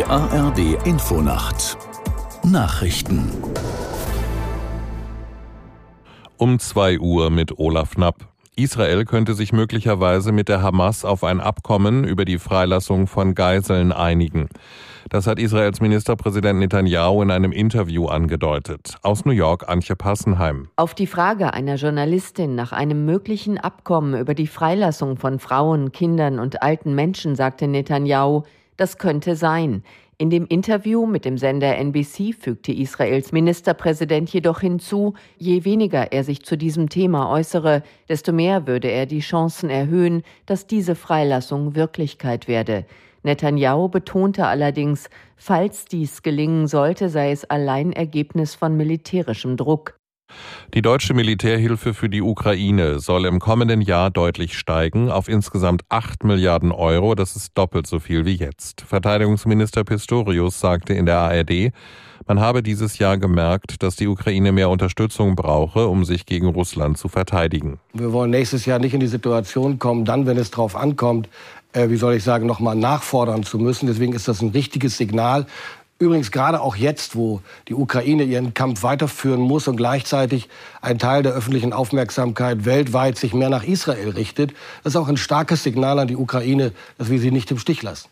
Die ARD Infonacht Nachrichten um 2 Uhr mit Olaf Knapp. Israel könnte sich möglicherweise mit der Hamas auf ein Abkommen über die Freilassung von Geiseln einigen. Das hat Israels Ministerpräsident Netanyahu in einem Interview angedeutet. Aus New York Antje Passenheim. Auf die Frage einer Journalistin nach einem möglichen Abkommen über die Freilassung von Frauen, Kindern und alten Menschen sagte Netanyahu, das könnte sein. In dem Interview mit dem Sender NBC fügte Israels Ministerpräsident jedoch hinzu, je weniger er sich zu diesem Thema äußere, desto mehr würde er die Chancen erhöhen, dass diese Freilassung Wirklichkeit werde. Netanyahu betonte allerdings, falls dies gelingen sollte, sei es allein Ergebnis von militärischem Druck. Die deutsche Militärhilfe für die Ukraine soll im kommenden Jahr deutlich steigen auf insgesamt 8 Milliarden Euro. Das ist doppelt so viel wie jetzt. Verteidigungsminister Pistorius sagte in der ARD, man habe dieses Jahr gemerkt, dass die Ukraine mehr Unterstützung brauche, um sich gegen Russland zu verteidigen. Wir wollen nächstes Jahr nicht in die Situation kommen, dann, wenn es darauf ankommt, äh, wie soll ich sagen, nochmal nachfordern zu müssen. Deswegen ist das ein richtiges Signal Übrigens gerade auch jetzt, wo die Ukraine ihren Kampf weiterführen muss und gleichzeitig ein Teil der öffentlichen Aufmerksamkeit weltweit sich mehr nach Israel richtet, das ist auch ein starkes Signal an die Ukraine, dass wir sie nicht im Stich lassen.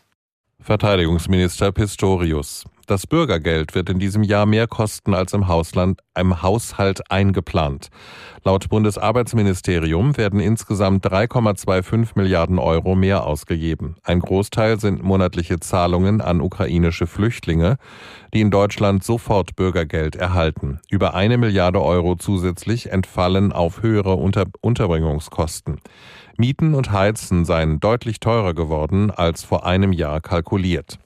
Verteidigungsminister Pistorius. Das Bürgergeld wird in diesem Jahr mehr kosten als im, Hausland, im Haushalt eingeplant. Laut Bundesarbeitsministerium werden insgesamt 3,25 Milliarden Euro mehr ausgegeben. Ein Großteil sind monatliche Zahlungen an ukrainische Flüchtlinge, die in Deutschland sofort Bürgergeld erhalten. Über eine Milliarde Euro zusätzlich entfallen auf höhere Unter Unterbringungskosten. Mieten und Heizen seien deutlich teurer geworden als vor einem Jahr kalkuliert.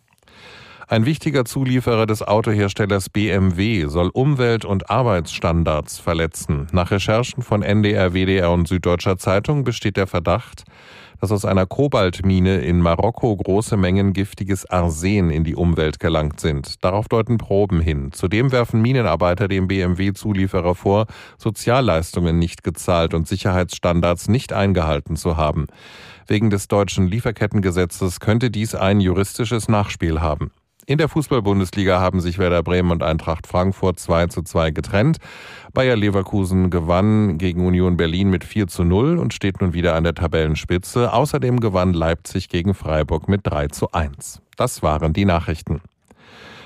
Ein wichtiger Zulieferer des Autoherstellers BMW soll Umwelt- und Arbeitsstandards verletzen. Nach Recherchen von NDR, WDR und Süddeutscher Zeitung besteht der Verdacht, dass aus einer Kobaltmine in Marokko große Mengen giftiges Arsen in die Umwelt gelangt sind. Darauf deuten Proben hin. Zudem werfen Minenarbeiter dem BMW-Zulieferer vor, Sozialleistungen nicht gezahlt und Sicherheitsstandards nicht eingehalten zu haben. Wegen des deutschen Lieferkettengesetzes könnte dies ein juristisches Nachspiel haben. In der Fußball-Bundesliga haben sich Werder Bremen und Eintracht Frankfurt 2 zu 2 getrennt. Bayer Leverkusen gewann gegen Union Berlin mit 4 zu 0 und steht nun wieder an der Tabellenspitze. Außerdem gewann Leipzig gegen Freiburg mit 3 zu 1. Das waren die Nachrichten.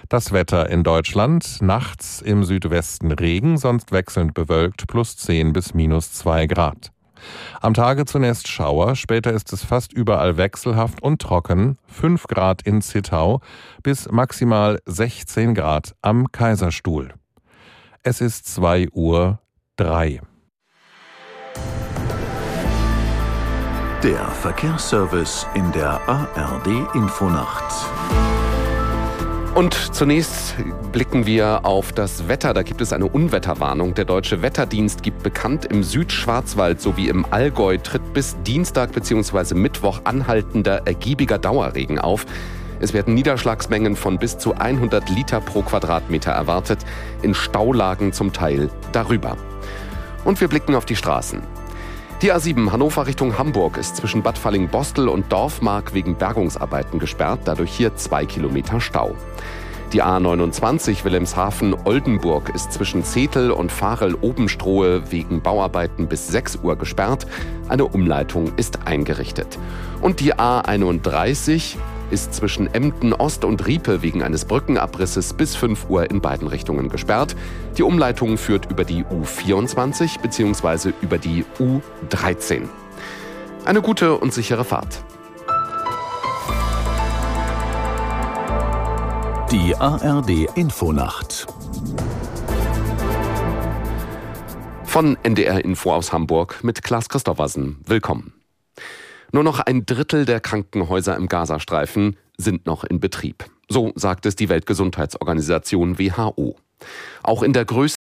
Das Wetter in Deutschland. Nachts im Südwesten Regen, sonst wechselnd bewölkt, plus 10 bis minus 2 Grad. Am Tage zunächst Schauer, später ist es fast überall wechselhaft und trocken, 5 Grad in Zittau bis maximal 16 Grad am Kaiserstuhl. Es ist 2 Uhr 3. Der Verkehrsservice in der ARD Infonacht. Und zunächst blicken wir auf das Wetter. Da gibt es eine Unwetterwarnung. Der Deutsche Wetterdienst gibt bekannt, im Südschwarzwald sowie im Allgäu tritt bis Dienstag bzw. Mittwoch anhaltender ergiebiger Dauerregen auf. Es werden Niederschlagsmengen von bis zu 100 Liter pro Quadratmeter erwartet, in Staulagen zum Teil darüber. Und wir blicken auf die Straßen. Die A7 Hannover Richtung Hamburg ist zwischen Bad Falling-Bostel und Dorfmark wegen Bergungsarbeiten gesperrt, dadurch hier zwei Kilometer Stau. Die A29 Wilhelmshaven-Oldenburg ist zwischen Zetel und Farel-Obenstrohe wegen Bauarbeiten bis 6 Uhr gesperrt. Eine Umleitung ist eingerichtet. Und die A31 ist zwischen Emden Ost und Riepe wegen eines Brückenabrisses bis 5 Uhr in beiden Richtungen gesperrt. Die Umleitung führt über die U24 bzw. über die U13. Eine gute und sichere Fahrt. Die ARD Infonacht. Von NDR Info aus Hamburg mit Klaas Christoffersen. Willkommen. Nur noch ein Drittel der Krankenhäuser im Gazastreifen sind noch in Betrieb. So sagt es die Weltgesundheitsorganisation WHO. Auch in der größten